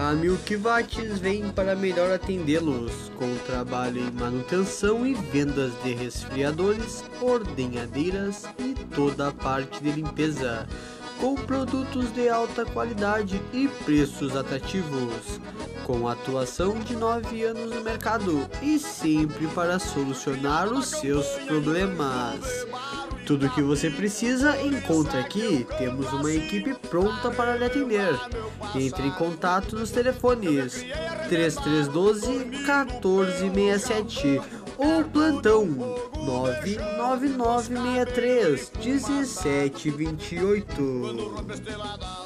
A Milk Watts vem para melhor atendê-los, com trabalho em manutenção e vendas de resfriadores, ordenhadeiras e toda a parte de limpeza, com produtos de alta qualidade e preços atrativos, com atuação de 9 anos no mercado e sempre para solucionar os seus problemas. Tudo o que você precisa encontra aqui. Temos uma equipe pronta para lhe atender. Entre em contato nos telefones 3312 1467 ou plantão 99963 1728.